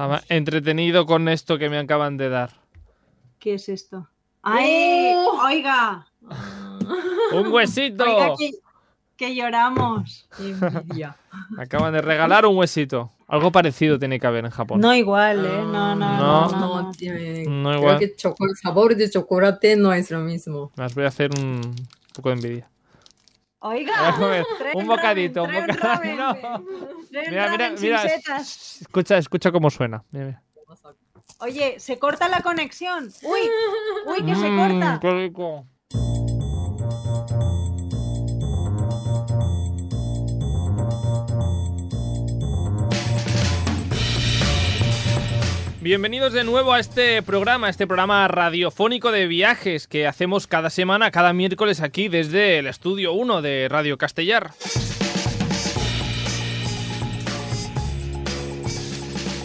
Estaba entretenido con esto que me acaban de dar. ¿Qué es esto? ¡Ay! ¡Oh! ¡Oiga! ¡Un huesito! Oiga, que, que lloramos. Qué envidia. Acaban de regalar un huesito. Algo parecido tiene que haber en Japón. No igual, ¿eh? No, no, no. No. no, tiene- No creo igual. que el sabor de chocolate no es lo mismo. Las voy a hacer un poco de envidia. Oiga, ver, un bocadito, un bocadito. No. Mira, mira, mira. Escucha, escucha cómo suena. Mira, mira. Oye, se corta la conexión. Uy, uy, que se Mm, corta. qué rico. Bienvenidos de nuevo a este programa, este programa radiofónico de viajes que hacemos cada semana, cada miércoles aquí desde el estudio 1 de Radio Castellar.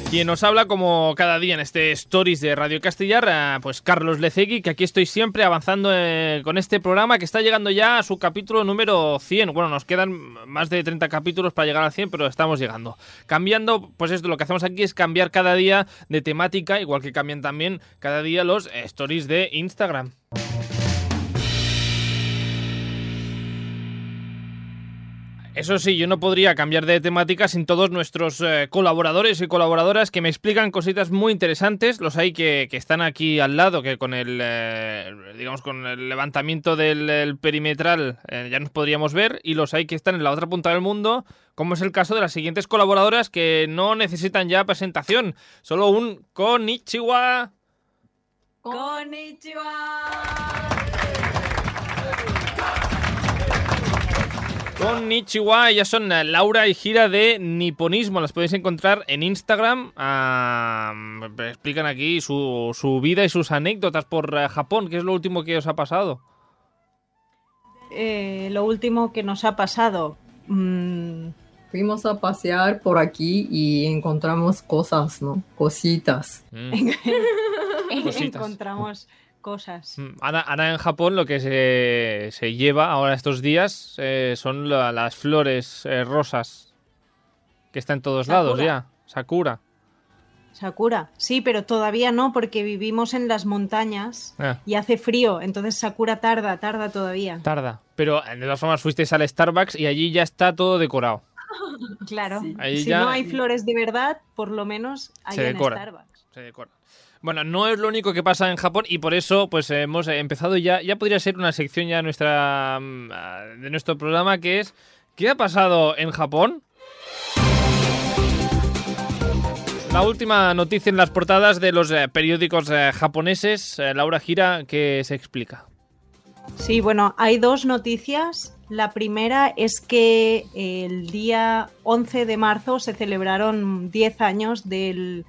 Quien nos habla como cada día en este Stories de Radio Castellar, eh, pues Carlos Lecegui, que aquí estoy siempre avanzando eh, con este programa que está llegando ya a su capítulo número 100. Bueno, nos quedan más de 30 capítulos para llegar al 100, pero estamos llegando. Cambiando, pues esto lo que hacemos aquí es cambiar cada día de temática, igual que cambian también cada día los Stories de Instagram. Eso sí, yo no podría cambiar de temática sin todos nuestros eh, colaboradores y colaboradoras que me explican cositas muy interesantes. Los hay que, que están aquí al lado, que con el, eh, digamos, con el levantamiento del el perimetral eh, ya nos podríamos ver. Y los hay que están en la otra punta del mundo, como es el caso de las siguientes colaboradoras que no necesitan ya presentación. Solo un konnichiwa. Konnichiwa. Konnichiwa, ellas son eh, Laura y Gira de Niponismo. Las podéis encontrar en Instagram. Ah, explican aquí su, su vida y sus anécdotas por eh, Japón. ¿Qué es lo último que os ha pasado? Eh, lo último que nos ha pasado. mm, Fuimos a pasear por aquí y encontramos cosas, ¿no? Cositas. Mm. Cositas. encontramos cosas. Mm, ahora en Japón lo que se, se lleva ahora estos días eh, son la- las flores eh, rosas que están en todos Sakura. lados ya. Sakura. Sakura. Sí, pero todavía no, porque vivimos en las montañas Ah, y hace frío. Entonces Sakura tarda, tarda todavía. tarda. Pero eh, de todas formas fuisteis al Starbucks y allí ya está todo decorado. Claro. Sí. Si ya- no hay flores de verdad, por lo menos hay Se en decora. Starbucks. se decora. Bueno, no es lo único que pasa en Japón y por eso pues hemos empezado ya, ya podría ser una sección ya nuestra mm, ah, de nuestro programa que es ¿qué ha pasado en Japón? La última noticia en las portadas de los eh, periódicos eh, japoneses, eh, Laura Gira, que se explica. Sí, bueno, hay dos noticias. La primera es que el día 11 de marzo se celebraron 10 años del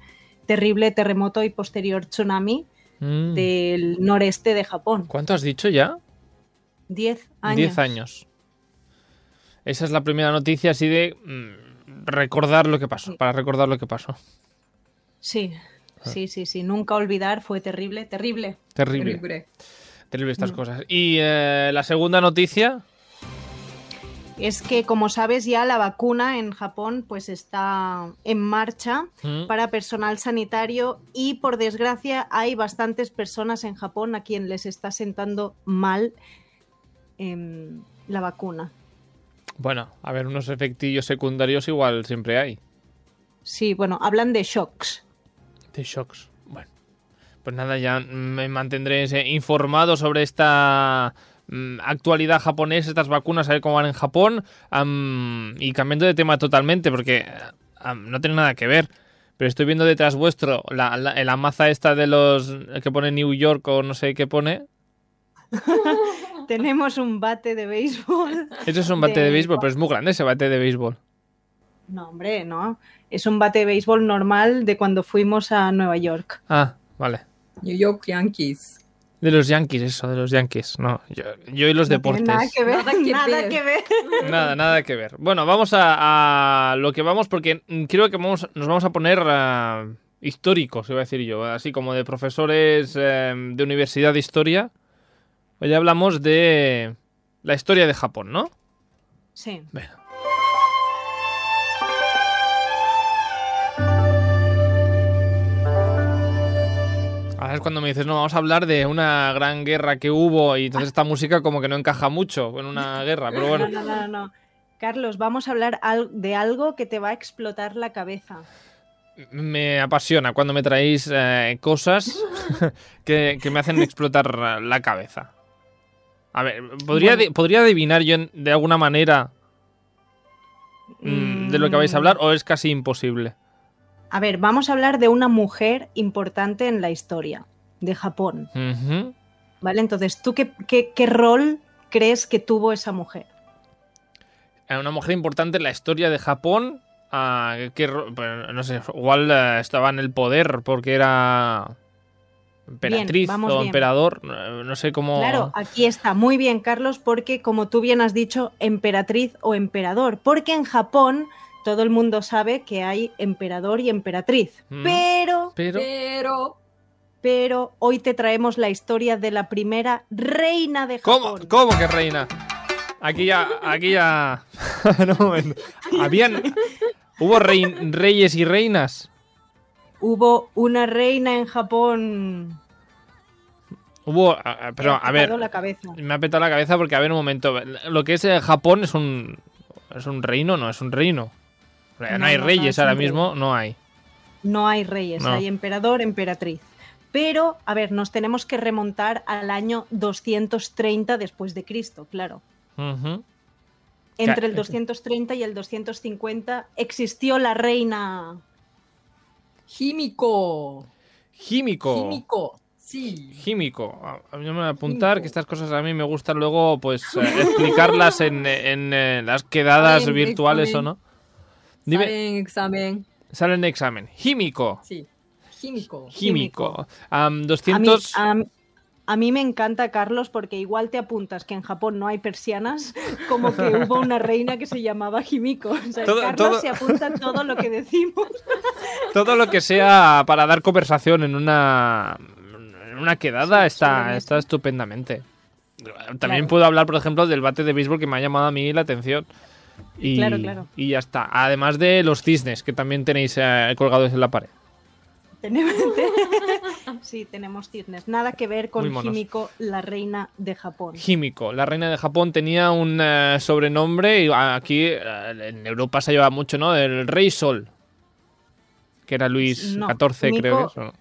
terrible terremoto y posterior tsunami Mm. del noreste de Japón. ¿Cuánto has dicho ya? 10 años. 10 años. Esa es la primera noticia así de mm, recordar lo que pasó, para recordar lo que pasó. Sí, Ah. sí, sí, sí. Nunca olvidar, fue terrible, terrible. Terrible. Terrible. Terrible estas Mm. cosas. Y eh, la segunda noticia. Es que, como sabes, ya la vacuna en Japón pues está en marcha mm, para personal sanitario y por desgracia hay bastantes personas en Japón a quien les está sentando mal em, la vacuna. Bueno, a ver, unos efectillos secundarios igual siempre hay. Sí, bueno, hablan de shocks. De shocks. Bueno. Pues nada, ya me mantendré eh, informado sobre esta actualidad japonesa, estas vacunas, a ver cómo van en Japón. y cambiando de tema totalmente, porque no tiene nada que ver. Pero estoy viendo detrás vuestro la, la, la maza esta de los que pone New York o no sé qué pone. Tenemos un bate de béisbol. Eso es un bate de, De- béisbol, pero es muy grande ese bate de béisbol. No, hombre, no. Es un bate de béisbol normal de cuando fuimos a Nueva York. Ah, vale. New York Yankees. De los Yankees, eso, de los Yankees. No, yo, yo y los No tiene deportes. Nada que ver. Nada que nada ver. que ver. Nada, nada que ver. Bueno, vamos a, a lo que vamos porque mm, creo que vamos, nos vamos a poner ah, históricos, iba a decir yo, así como de profesores eh, de universidad de historia. Hoy hablamos de la historia de Japón, ¿no? Sí. Venga. Es cuando me dices, no, vamos a hablar de una gran guerra que hubo y entonces esta música como que no encaja mucho en una guerra, pero bueno. No, no, no, no. Carlos, vamos a hablar de algo que te va a explotar la cabeza. Me apasiona cuando me traéis eh, cosas que, que me hacen explotar la cabeza. A ver, ¿podría, Bueno. ¿podría adivinar yo de alguna manera mm, de lo que vais a hablar o es casi imposible? A ver, vamos a hablar de una mujer importante en la historia de Japón. ¿Vale? Entonces, ¿tú qué, qué- qué rol crees que tuvo esa mujer? Una mujer importante en la historia de Japón. ah, que, pues, no sé, igual eh, estaba en el poder porque era emperatriz o emperador. No, no sé cómo. Claro, aquí está muy bien, Carlos, porque como tú bien has dicho, emperatriz o emperador, porque en Japón todo el mundo sabe que hay emperador y emperatriz, Mm. pero, Pero. Pero pero hoy te traemos la historia de la primera reina de ¿Cómo, Japón. ¿Cómo que reina? Aquí ya. Aquí ya. No. Habían. ¿Hubo rei- reyes y reinas? Hubo una reina en Japón. Hubo. Pero, Me ha a ver. petado la cabeza. Me ha petado la cabeza porque, a ver, un momento. Lo que es Japón es un. ¿Es un reino? No, es un reino. No, No, hay reyes es ahora mismo, no hay. No hay reyes, No. hay emperador, emperatriz. Pero, a ver, nos tenemos que remontar al año 230 después de Cristo, claro. Entre el 230 y el 250 existió la reina. Himiko. Himiko. Himiko. Sí. Mí no me voy a apuntar que estas cosas a mí me gustan luego pues eh, explicarlas en, en, eh, las quedadas en virtuales o no. Dime, Sale en examen. sale en examen. Químico. Sí. Am, A mí, 200... a mí- a mí me encanta, Carlos, porque igual te apuntas que en Japón no hay persianas, como que hubo una reina que se llamaba Himiko. O sea, Todo- Carlos todo- se apunta todo lo que decimos. Todo lo que sea para dar conversación en una, en una quedada Sí, está, está estupendamente. También Claro. puedo hablar, por ejemplo, del bate de béisbol que me ha llamado a mí la atención. Y, Claro, claro. y ya está. Además de los cisnes que también tenéis eh, colgados en la pared. Tenemos- Sí, tenemos cisnes. Nada que ver con. Himiko, la reina de Japón. Himiko, la reina de Japón, tenía un eh, sobrenombre y aquí eh, en Europa se lleva mucho, ¿no? El Rey Sol, que era Luis No, XIV, creo que.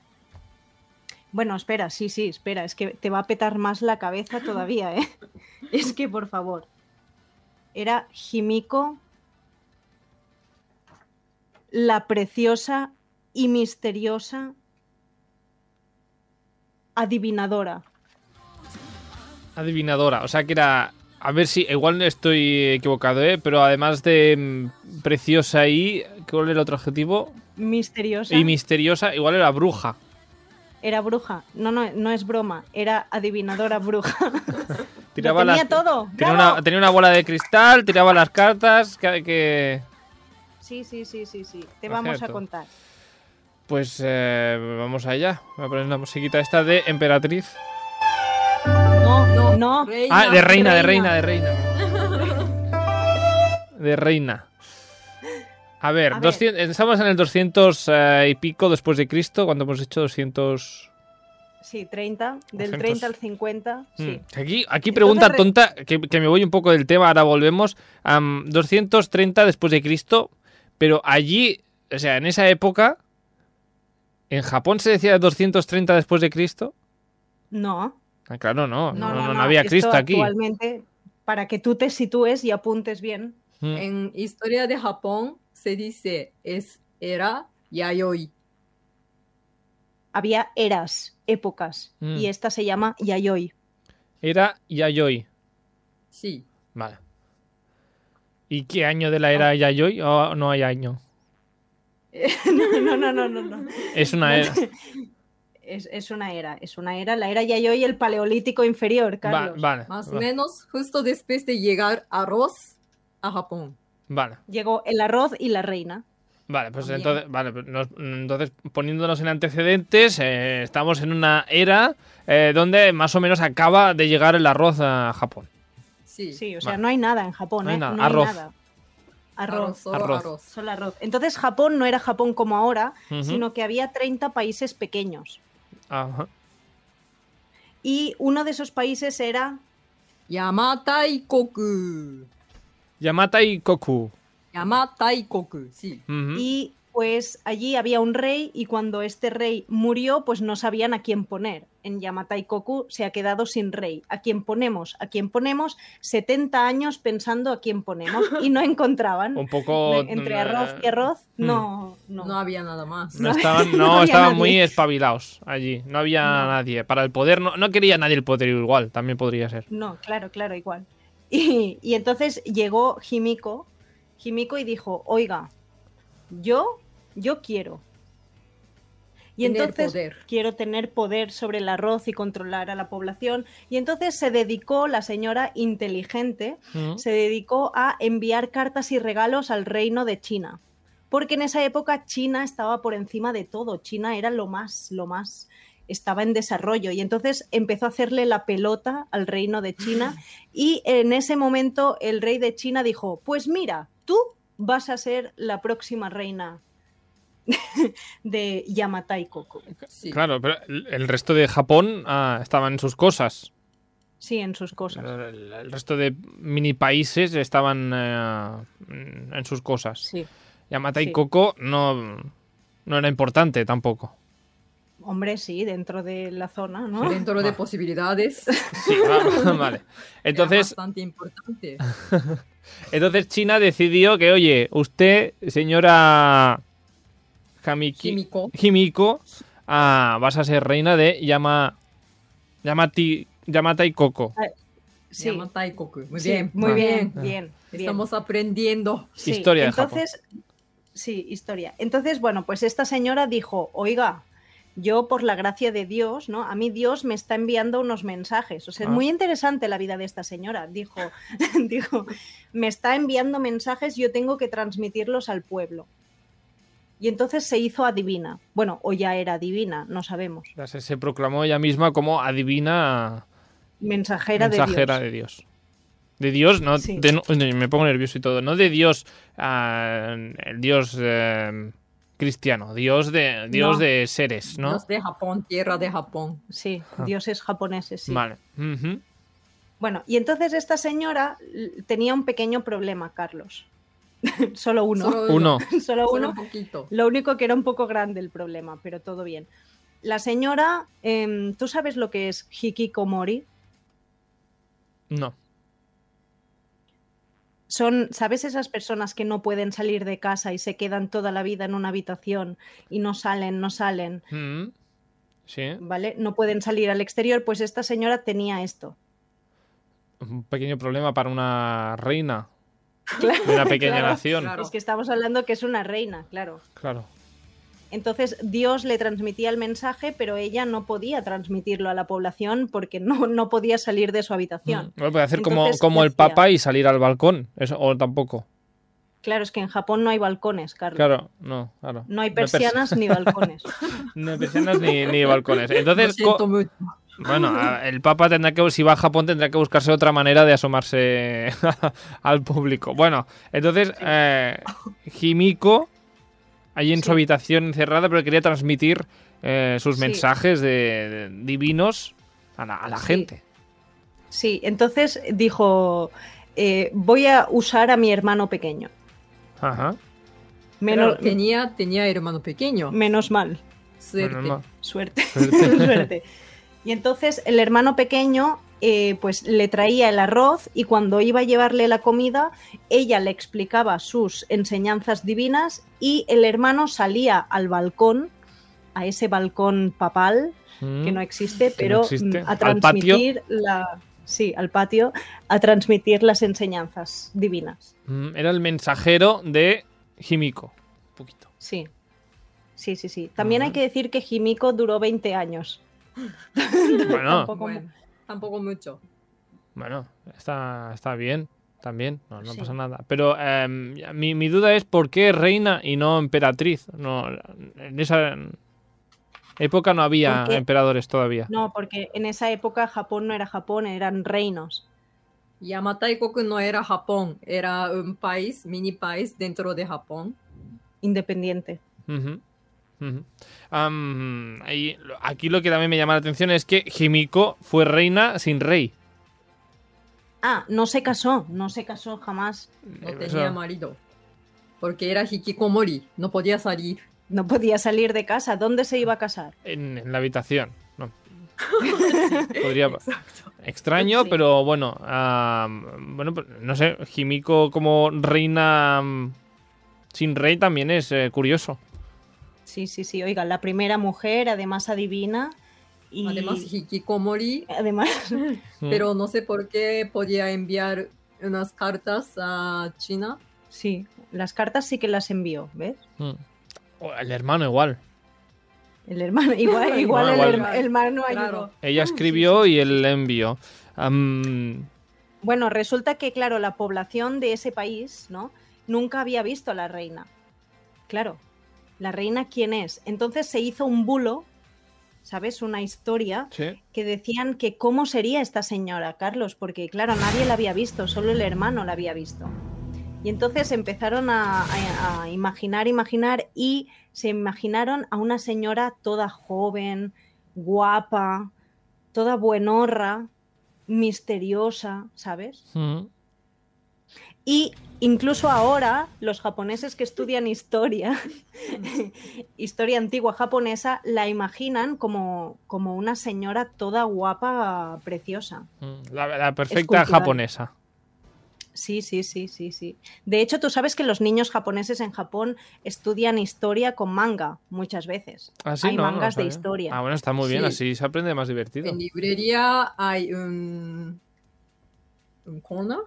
Bueno, espera, sí, sí, espera, es que te va a petar más la cabeza todavía, ¿eh? Es que, por favor. Era Himiko, la preciosa y misteriosa adivinadora. Adivinadora, o sea que era... A ver si, igual estoy equivocado, ¿eh? Pero además de mm, preciosa y... ¿Cuál era el otro adjetivo? Misteriosa. Y misteriosa, igual era bruja. Era bruja. No, no, no es broma. Era adivinadora bruja. Tiraba tenía las- todo. Tenía una, tenía una bola de cristal, tiraba las cartas, que... que- Sí, sí, sí, sí, sí. Te vamos a contar. Pues eh, vamos allá. Voy a poner una musiquita esta de Emperatriz. No, No, no. reina, Ah, de reina, de reina, de reina. De reina. A ver, A ver. 200 estamos en el 200 eh, y pico después de Cristo, cuando hemos hecho 200... Sí, 30. Del 200. 30 al 50. Sí. Mm. Aquí, aquí pregunta re- tonta, que, que me voy un poco del tema, ahora volvemos. Am, 230 después de Cristo, pero allí, o sea, en esa época, ¿en Japón se decía 230 después de Cristo? No. Ah, claro, no, No, no, no, no había Esto Cristo aquí. Actualmente, para que tú te sitúes y apuntes bien. Mm. En historia de Japón se dice es era yayoi. Había eras, épocas. Mm. Y esta se llama Yayoi. Era Yayoi. Sí. Vale. ¿Y qué año de la era Yayoi? ¿O no hay año? no, no, no, no, no. Es una era. Es, es una era, es una era, la era Yayoi, el paleolítico inferior, Va- Carlos. vale. Más o va- menos justo después de llegar arroz a Japón. Vale. Llegó el arroz y la reina. Vale, pues También. entonces, vale, pues nos- entonces poniéndonos en antecedentes, eh, estamos en una era eh, donde más o menos acaba de llegar el arroz a Japón. Sí. Sí, o sea, Vale. no hay nada en Japón, No hay ¿eh? nada, No hay arroz. nada. Arroz, Arroz. solo Arroz. arroz. Solo arroz. Entonces Japón no era Japón como ahora, sino que había 30 países pequeños. Ajá. Y uno de esos países era Yamataikoku. Yamata y Koku. Yamataikoku, sí. Ujú. y pues allí había un rey y cuando este rey murió pues no sabían a quién poner. En Yamataikoku se ha quedado sin rey. ¿A quién ponemos? ¿A quién ponemos? 70 años pensando a quién ponemos y no encontraban. Un poco... Entre mm, arroz y arroz, mm. no, no. No había nada más. No estaban, no no, había estaban nadie. muy espabilados allí. No había No. nadie. Para el poder, no, no quería nadie el poder igual. También podría ser. No, claro, claro, igual. Y, y entonces llegó Jimiko, Jimiko y dijo, oiga, yo, yo quiero. Y Tener entonces poder. quiero tener poder sobre el arroz y controlar a la población. Y entonces se dedicó, la señora inteligente, Ujú. se dedicó a enviar cartas y regalos al reino de China. Porque en esa época China estaba por encima de todo. China era lo más, lo más, estaba en desarrollo. Y entonces empezó a hacerle la pelota al reino de China. Y en ese momento el rey de China dijo, pues mira, tú vas a ser la próxima reina de Yamatai Koko. Sí. Claro, pero el resto de Japón ah, estaba en sus cosas. Sí, en sus cosas. El, el resto de mini países estaban eh, en sus cosas. Sí. Yamata y Sí. Koko no, no era importante tampoco. Hombre, sí, dentro de la zona, ¿no? Dentro de Ah. posibilidades. Sí, va- vale. Entonces, era bastante importante. entonces China decidió que, oye, usted, señora Hamiki, Químico. Himiko, ah, vas a ser reina de Yama, Yamati, Yamata y Koko. Sí. Yamataikoku. Muy Sí, bien. muy Ah. bien, Ah. bien, bien. Estamos aprendiendo. Sí, Historia de Japón. entonces, Sí, historia. Entonces, bueno, pues esta señora dijo, oiga, yo por la gracia de Dios, ¿no? A mí Dios me está enviando unos mensajes. O sea, es Ah. muy interesante la vida de esta señora. Dijo, dijo, me está enviando mensajes, yo tengo que transmitirlos al pueblo. Y entonces se hizo adivina. Bueno, o ya era divina, no sabemos. Se, se proclamó ella misma como adivina Mensajera, mensajera de de Dios. De Dios, no, Sí. de- no- me pongo nervioso y todo. No de Dios, ah, el Dios eh, cristiano, Dios de Dios No. de seres, ¿no? Dios de Japón, tierra de Japón. Dios. Sí, Ah. dioses japoneses, sí. Vale. Bueno, y entonces esta señora tenía un pequeño problema, Carlos. Solo uno. Solo Uno. Solo Solo uno. un poquito. Lo único que era un poco grande el problema, pero todo bien. La señora, em, ¿tú sabes lo que es hikikomori? No. Son, ¿sabes esas personas que no pueden salir de casa y se quedan toda la vida en una habitación y no salen, no salen, Mm. Sí. ¿vale? No pueden salir al exterior, pues esta señora tenía esto. Un pequeño problema para una reina Claro, de una pequeña Claro, nación. claro. Es que estamos hablando que es una reina, claro. Claro. Entonces Dios le transmitía el mensaje, pero ella no podía transmitirlo a la población porque no, no podía salir de su habitación. Mm. Bueno, puede hacer como, Entonces, como ¿qué el? Papa y salir al balcón. Eso, o tampoco. Claro, es que en Japón no hay balcones, Carlos. Claro, no, claro. No hay pers- persianas ni balcones. No hay persianas ni, ni balcones. Entonces, mucho. bueno, el Papa tendrá que, si va a Japón, tendrá que buscarse otra manera de asomarse al público. Bueno, entonces, eh, Himiko, allí en su habitación encerrada, pero quería transmitir eh, sus Sí. mensajes de, de- divinos a la, a la Sí. gente. Sí, entonces dijo, eh, voy a usar a mi hermano pequeño. Ajá. Menos, Pero tenía, tenía hermano pequeño. menos mal. Suerte. Bueno, no. Suerte. Suerte. Suerte. Y entonces el hermano pequeño eh, pues le traía el arroz y cuando iba a llevarle la comida, ella le explicaba sus enseñanzas divinas y el hermano salía al balcón, a ese balcón papal que no existe, Mm. No pero existe. mm, a transmitir la sí, al patio, a transmitir las enseñanzas divinas. Mm, Era el mensajero de Himiko. Un poquito. Sí. Sí, sí, sí. También hay que decir que Jimiko duró 20 años. Bueno, Tampoco mu- Bueno, tampoco mucho. Bueno, está, está bien, también, no, no Sí. pasa nada. Pero em, mi, mi duda es por qué reina y no emperatriz. No, en esa época no había emperadores todavía. No, porque en esa época Japón no era Japón, eran reinos. Yamataikoku no era Japón, era un país, mini país dentro de Japón. Independiente. Ahí- aquí lo que también me llama la atención es que Himiko fue reina sin rey. Ah, no se casó, no se casó jamás. No Eh, tenía marido. Porque era hikikomori, no podía salir. No podía salir de casa. ¿Dónde se iba a casar? en, en la habitación. No. Podría, Exacto. extraño, Sí. pero bueno. bueno, pues, no sé. Himiko como reina sin rey también es eh, curioso. Sí, sí, sí. Oiga, la primera mujer, además adivina. Y Además, hikikomori, además, pero no sé por qué podía enviar unas cartas a China. sí, las cartas sí que las envió, ¿ves? Mm. El hermano igual. El hermano, igual, igual el, igual. el hermano ayudó. Claro. Ella escribió y él le envió. Bueno, resulta que, claro, la población de ese país, ¿no? Nunca había visto a la reina. Claro, la reina quién es. Entonces se hizo un bulo, ¿sabes? Una historia sí. que decían que cómo sería esta señora, Carlos, porque claro, nadie la había visto, solo el hermano la había visto. Y entonces empezaron a, a- a imaginar, imaginar y se imaginaron a una señora toda joven, guapa, toda buenorra, misteriosa, ¿sabes? Mm. Y incluso ahora los japoneses que estudian historia, historia antigua japonesa, la imaginan como, como una señora toda guapa, preciosa. Mm. La, la perfecta japonesa. Sí, sí, sí, sí, sí. De hecho, tú sabes que los niños japoneses en Japón estudian historia con manga muchas veces. Ah, sí, Hay no, no mangas de historia. Ah, bueno, está muy bien, Sí. así se aprende más divertido. En librería hay un, un corner,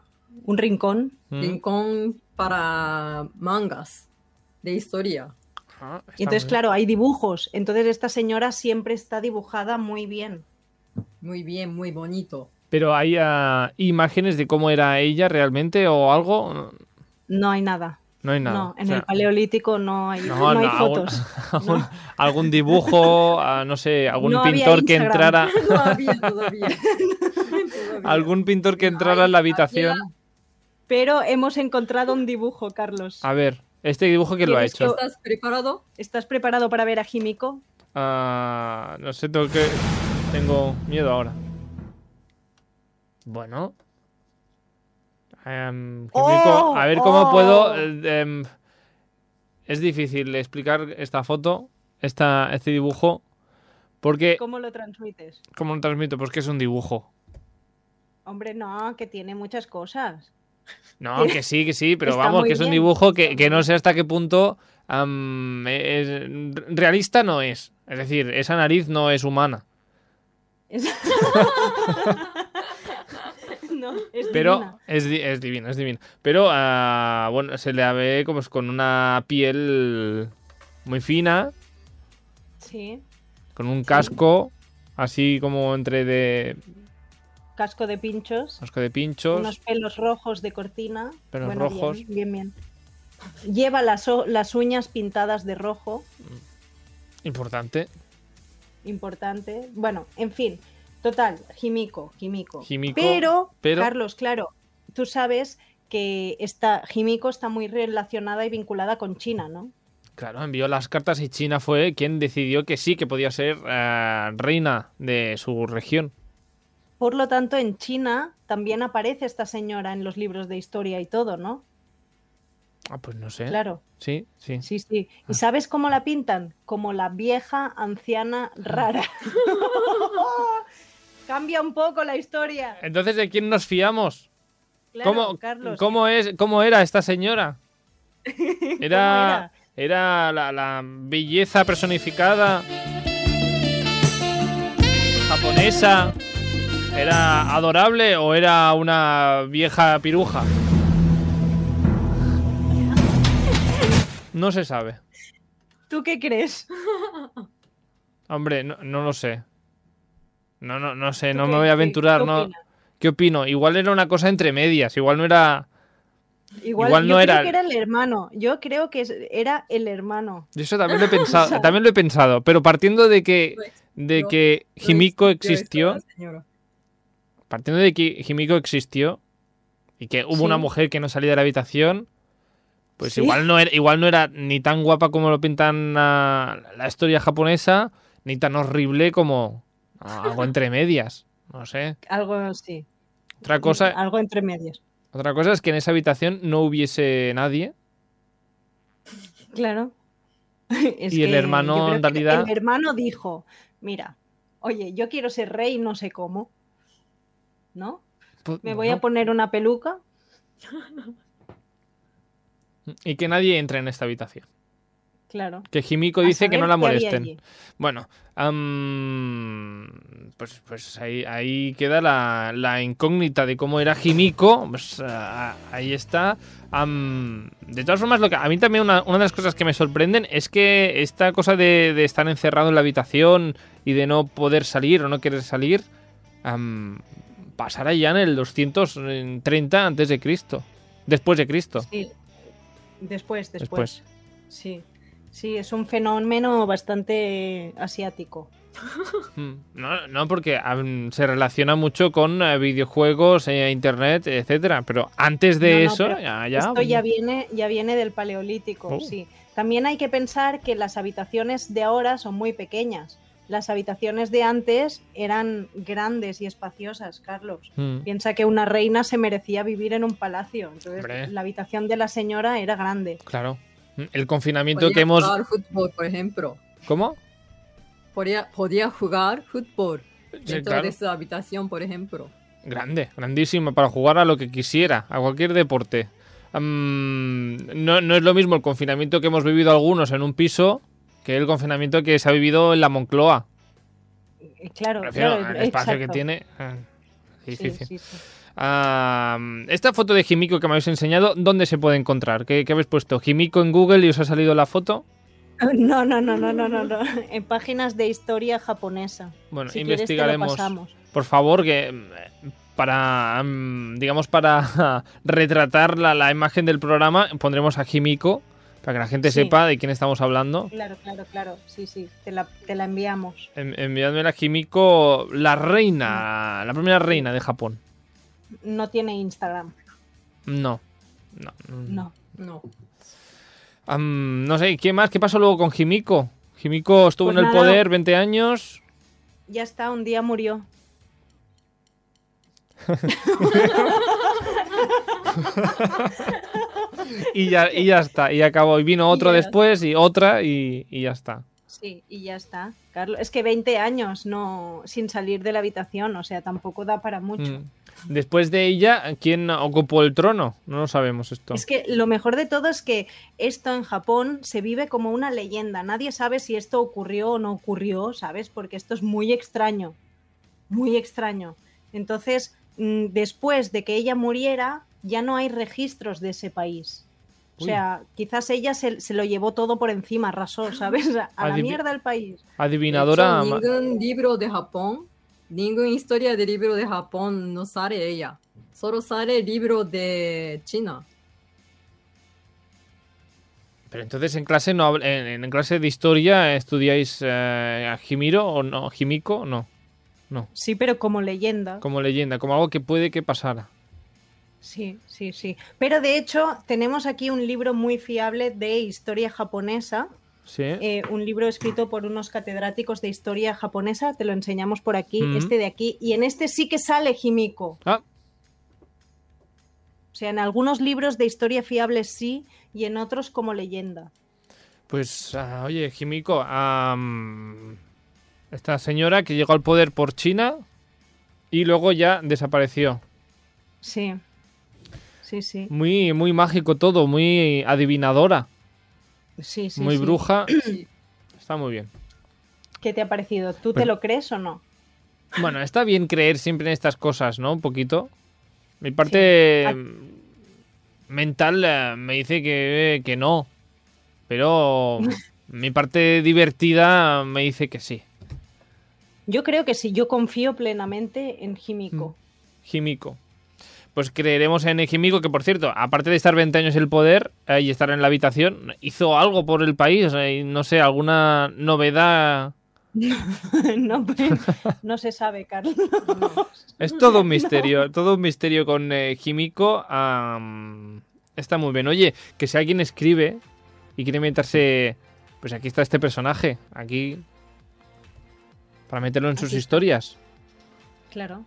Un rincón. Mm. rincón para mangas de historia. Ah, Y entonces, claro, hay dibujos. Entonces, esta señora siempre está dibujada muy bien. Muy bien, muy bonito. Pero hay ah, imágenes de cómo era ella realmente o algo. No hay nada. No hay nada. No, en O sea, el paleolítico no hay, no, no hay no, algún- fotos. algún, no. algún dibujo, ah, no sé, algún No había pintor que entrara, No había todavía. Todavía. algún pintor que entrara en la habitación. Pero hemos encontrado un dibujo, Carlos. A ver, este dibujo quién lo ha ¿Quieres hecho. ¿Estás preparado? ¿Estás preparado para ver a Jimiko? Ah, no sé, tengo que tengo miedo ahora. Bueno. Em, ¡Oh! a ver cómo ¡Oh! puedo. em, es difícil explicar esta foto, esta, este dibujo, porque ¿Cómo lo transmites? ¿cómo lo transmito? Pues que es un dibujo. Hombre, no, que tiene muchas cosas. No, que sí, que sí, pero vamos, que es un dibujo que, que no sé hasta qué punto es- realista no es. Es decir, esa nariz no es humana. Es- no, es Pero divina. es, es divino, es divino. Pero ah, bueno, se le ve como con una piel muy fina, Sí, con un casco así como entre de casco de pinchos, casco de pinchos. unos pelos rojos de cortina. Pelos Bueno, rojos. Bien, bien. Lleva las, las uñas pintadas de rojo, Importante. importante. Bueno, en fin, total, Jimiko. Jimiko, pero, pero- Carlos, claro, tú sabes que esta Jimiko está muy relacionada y vinculada con China, ¿no? Claro, envió las cartas y China fue quien decidió que sí, que podía ser ah, reina de su región. Por lo tanto, en China también aparece esta señora en los libros de historia y todo, ¿no? Ah, pues no sé. Claro, Sí, sí. sí, sí. Ah. ¿Y sabes cómo la pintan? Como la vieja anciana rara. Cambia un poco la historia. Entonces, ¿de quién nos fiamos? Claro, ¿Cómo, Carlos. ¿cómo, es, ¿Cómo era esta señora? ¿Cómo Era, era la, la belleza personificada japonesa. ¿Era adorable o era una vieja piruja? No se sabe. ¿Tú qué crees? Hombre, no, no lo sé. No, no, no sé, ¿Tú no me voy a aventurar, qué no. ¿Qué opino? Igual era una cosa entre medias, igual no era. Igual, Igual no yo era- creo que era el hermano. Yo creo que era el hermano. Yo eso también lo he pensado, también lo he pensado, pero partiendo de que de No, que No Jimiko existió. Partiendo de que Jimiko existió y que hubo Sí. una mujer que no salía de la habitación, Pues Sí. igual, no era, igual no era ni tan guapa como lo pintan la historia japonesa, ni tan horrible como algo entre medias. No sé. Algo así. Otra cosa, Algo entre medias. otra cosa es que en esa habitación no hubiese nadie. Claro. Es Y el hermano, en realidad- El hermano dijo: Mira, oye, yo quiero ser rey, no sé cómo. ¿No? Pues, Me voy a poner una peluca. Y que nadie entre en esta habitación. Claro. Que Himiko A dice que no la molesten. Bueno, pues, pues ahí, ahí queda la, la incógnita de cómo era Himiko. Pues, ah, ahí está. De todas formas, lo que, a mí también una, una de las cosas que me sorprenden es que esta cosa de, de estar encerrado en la habitación y de no poder salir o no querer salir pasará ya en el 230 antes de Cristo. Después de Cristo. Sí. Después, después, Después. Sí. Sí, es un fenómeno bastante asiático. Mm, No, no, porque se relaciona mucho con eh, videojuegos, eh, internet, etcétera. Pero antes de No, no, eso, ya, ya. Esto ya viene, ya viene del paleolítico, Oh. sí. También hay que pensar que las habitaciones de ahora son muy pequeñas. Las habitaciones de antes eran grandes y espaciosas, Carlos. Mm, Piensa que una reina se merecía vivir en un palacio. Entonces, Hombre. la habitación de la señora era grande. claro. Mm, El confinamiento Podía que hemos. jugar fútbol, por ejemplo. ¿Cómo? Podía, podía jugar fútbol Sí, dentro claro. de su habitación, por ejemplo. Grande, grandísimo, para jugar a lo que quisiera, a cualquier deporte. Am, no, no es lo mismo el confinamiento que hemos vivido algunos en un piso que el confinamiento que se ha vivido en la Moncloa. Eh, Claro, al espacio que tiene. ah, Sí, difícil. sí, sí. Ah, esta foto de Himiko que me habéis enseñado, ¿dónde se puede encontrar? ¿Qué, qué habéis puesto? ¿Himiko en Google y os ha salido la foto? No, no, no, no, no, no, no. En páginas de historia japonesa. Bueno, si investigaremos. Por favor, que mm, para, mm, digamos, para retratar la, la imagen del programa, pondremos a Himiko para que la gente Sí. sepa de quién estamos hablando. Claro, claro, claro. Sí, sí, te la, te la enviamos. En- Enviadme a Himiko, la reina, la primera reina de Japón. No tiene Instagram. No. No. No. No. Am, no sé, ¿qué más? ¿Qué pasó luego con Himiko? Himiko estuvo Pues en el nada. poder 20 años. Ya está, un día murió. Y ya, y ya está, y acabó. Y vino otro después y otra y, y ya está. Sí, y ya está. Carlos, es que 20 años no sin salir de la habitación, o sea, tampoco da para mucho. Mm. Después de ella, ¿quién ocupó el trono? No lo sabemos esto. Es que lo mejor de todo es que esto en Japón se vive como una leyenda. Nadie sabe si esto ocurrió o no ocurrió, ¿sabes? Porque esto es muy extraño. Muy extraño. Entonces, mm, después de que ella muriera, ya no hay registros de ese país. O sea, quizás ella se, se lo llevó todo por encima, arrasó, ¿sabes? A la mierda el país. Adivinadora. Hecho, ningún libro de Japón, ninguna historia de libro de Japón no sale ella. Solo sale libro de China. Pero entonces en clase no en, en clase de historia estudiáis eh, a Himiro o no, Himiko, no. No, Sí, pero como leyenda. como leyenda, como algo que puede que pasara. Sí, sí, sí. Pero de hecho, tenemos aquí un libro muy fiable de historia japonesa, Sí. eh, un libro escrito por unos catedráticos de historia japonesa, te lo enseñamos por aquí, Ujú. este de aquí, y en este sí que sale Himiko. Ah, O sea, en algunos libros de historia fiable sí, y en otros como leyenda. pues ah, oye, Himiko, am, esta señora que llegó al poder por China y luego ya desapareció. Sí, sí, sí. Muy muy mágico todo, muy adivinadora, sí, sí muy sí. bruja. Está muy bien. ¿Qué te ha parecido? ¿Tú te lo crees o no? Bueno, está bien creer siempre en estas cosas, ¿no? Un poquito. Mi parte Ah. mm, mental eh, me dice que, que no. Pero mi parte divertida me dice que sí. Yo creo que sí, yo confío plenamente en Himiko. Himiko. Pues creeremos en Himiko, que por cierto, aparte de estar 20 años en el poder eh, y estar en la habitación, hizo algo por el país. y no sé, alguna novedad. no, pues, no se sabe, Carlos. Es todo un misterio, todo un misterio con eh, Himiko. am, Está muy bien. Oye, que si alguien escribe y quiere inventarse, pues aquí está este personaje, aquí, para meterlo en sus Aquí historias. Claro.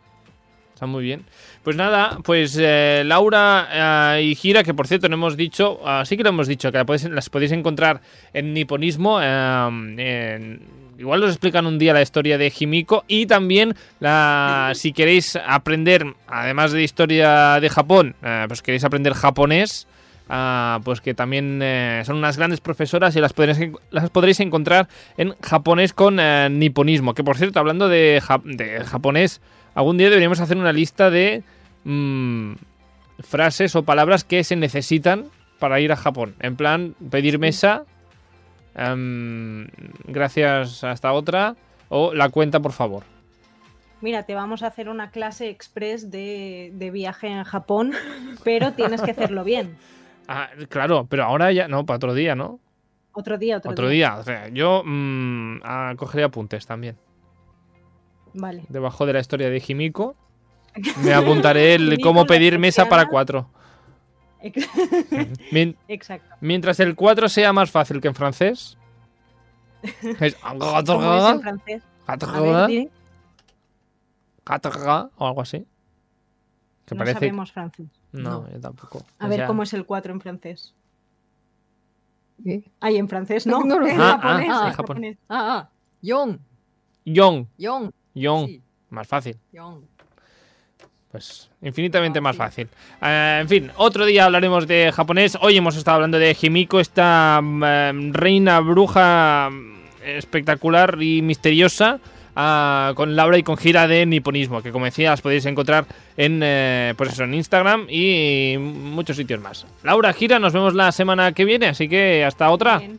Muy bien. Pues nada, pues eh, Laura eh, y Gira, que por cierto no hemos dicho, ah, sí que lo hemos dicho, que las podéis encontrar en Niponismo. eh, igual os explican un día la historia de Himiko y también la, si queréis aprender, además de historia de Japón, pues queréis aprender japonés. ah, pues que también son unas grandes profesoras y las podréis, las podréis encontrar en japonés con niponismo. Que por cierto, hablando de, de japonés, algún día deberíamos hacer una lista de mm, frases o palabras que se necesitan para ir a Japón. En plan, pedir mesa, em, gracias hasta otra, o la cuenta, por favor. Mira, te vamos a hacer una clase express de, de viaje en Japón, pero tienes que hacerlo bien. Ah, claro, pero ahora ya, no, para otro día, ¿no? Otro día, otro, Otro día. O sea, yo mm, ah, cogeré apuntes también. Vale. Debajo de la historia de Himiko me apuntaré el cómo pedir mesa para cuatro. Exacto. mientras el 4 sea más fácil que en francés. Es o algo así. Que no parece. sabemos francés. No, No. yo tampoco. A O ver sea, cómo es el 4 en francés. ¿Qué? Ay, en francés, ¿no? No en sé. Ah, japonés. ah, en en japonés. Ah, ah. Yon. Yong, Yon. Yong, Sí, más fácil. Yon. Pues infinitamente Ah, más sí. fácil. Eh, en fin, otro día hablaremos de japonés. Hoy hemos estado hablando de Himiko, esta eh, reina bruja mm, espectacular y misteriosa. ah, con Laura y con Gira de Niponismo, que como decía, las podéis encontrar en, eh, pues eso, en Instagram y muchos sitios más. Laura, Gira, nos vemos la semana que viene, así que hasta otra. Bien.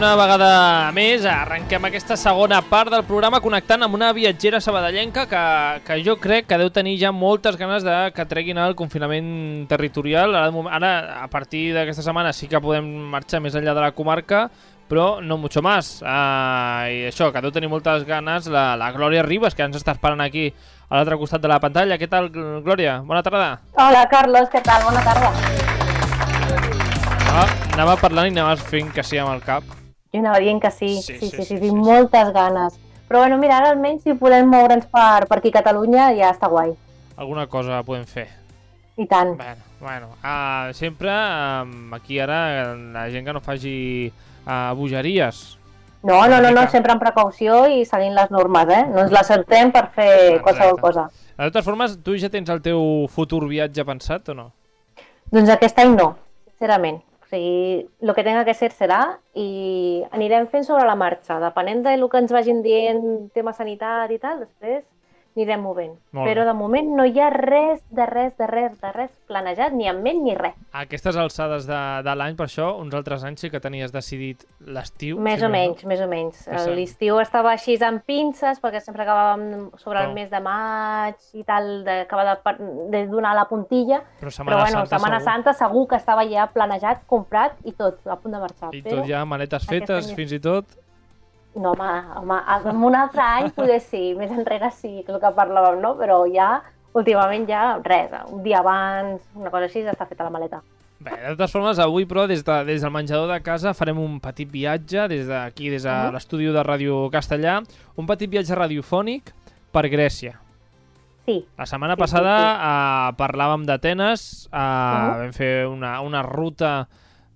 una, vegada més arrenquem aquesta segona part del programa connectant amb una viatgera sabadellenca que, que jo crec que deu tenir ja moltes ganes de que treguin el confinament territorial. Ara, ara a partir d'aquesta setmana sí que podem marxar més enllà de la comarca, però no mucho más. Uh, I això, que deu tenir moltes ganes la, la Glòria Ribas, que ens està esperant aquí a l'altre costat de la pantalla. Què tal, Glòria? Bona tarda. Hola, Carlos, què tal? Bona tarda. Ah, anava parlant i anaves fent que sí amb el cap. Jo anava dient que sí, sí, sí, sí, sí, sí, sí, sí. moltes ganes. Però bueno, mira, ara almenys si podem moure'ns per, per aquí a Catalunya ja està guai. Alguna cosa podem fer. I tant. Bueno, bueno uh, sempre um, aquí ara la gent que no faci uh, bogeries. No, no, no, no, sempre amb precaució i seguint les normes, eh? No ens la certem per fer Exacte. qualsevol cosa. De totes formes, tu ja tens el teu futur viatge pensat o no? Doncs aquest any no, sincerament. Sigui, el que tenga que ser serà i anirem fent sobre la marxa. Depenent del que ens vagin dient tema sanitat i tal, després anirem movent. Molt bé. Però de moment no hi ha res, de res, de res, de res planejat, ni en ment ni res. A aquestes alçades de, de l'any, per això, uns altres anys sí que tenies decidit l'estiu. Més sí, o no? menys, més o menys. L'estiu estava així amb pinces, perquè sempre acabàvem sobre el Però- mes de maig i tal, d'acabar de, de donar la puntilla. Però Setmana Però bueno, Santa, Setmana segur. Santa segur que estava ja planejat, comprat i tot, a punt de marxar. I Però tot ja maletes fetes, any- fins i tot. No, home, home, en un altre any poder sí, més enrere sí, que és el que parlàvem, no? Però ja, últimament ja, res, un dia abans, una cosa així, ja està feta la maleta. Bé, de totes formes, avui, però, des, de, des del menjador de casa farem un petit viatge des d'aquí, des de Mhm. l'estudi de Ràdio Castellà, un petit viatge radiofònic per Grècia. Sí, La setmana Sí, sí, passada sí. Uh, parlàvem d'Atenes, uh, Mhm. vam fer una, una ruta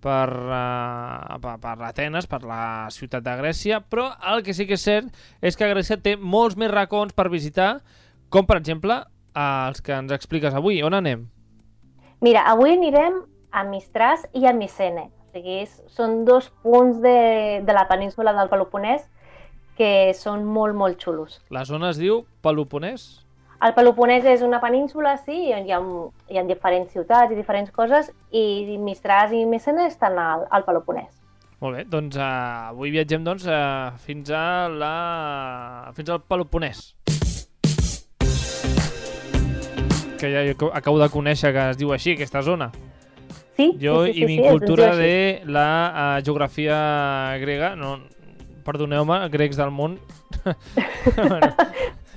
per, uh, per, per Atenes, per la ciutat de Grècia, però el que sí que és cert és que Grècia té molts més racons per visitar, com per exemple els que ens expliques avui. On anem? Mira, avui anirem a Mistràs i a Micene. O sigui, són dos punts de, de la península del Peloponès que són molt, molt xulos. La zona es diu Peloponès? El Peloponès és una península, sí, on hi ha, hi ha diferents ciutats i diferents coses, i Mistràs i Messene estan al, al Peloponès. Molt bé, doncs uh, avui viatgem doncs, uh, fins, a la... fins al Peloponès. Que ja acabo de conèixer que es diu així, aquesta zona. Sí, Jo sí, sí, i sí, mi sí, cultura de la uh, geografia grega, no, perdoneu-me, grecs del món. bueno,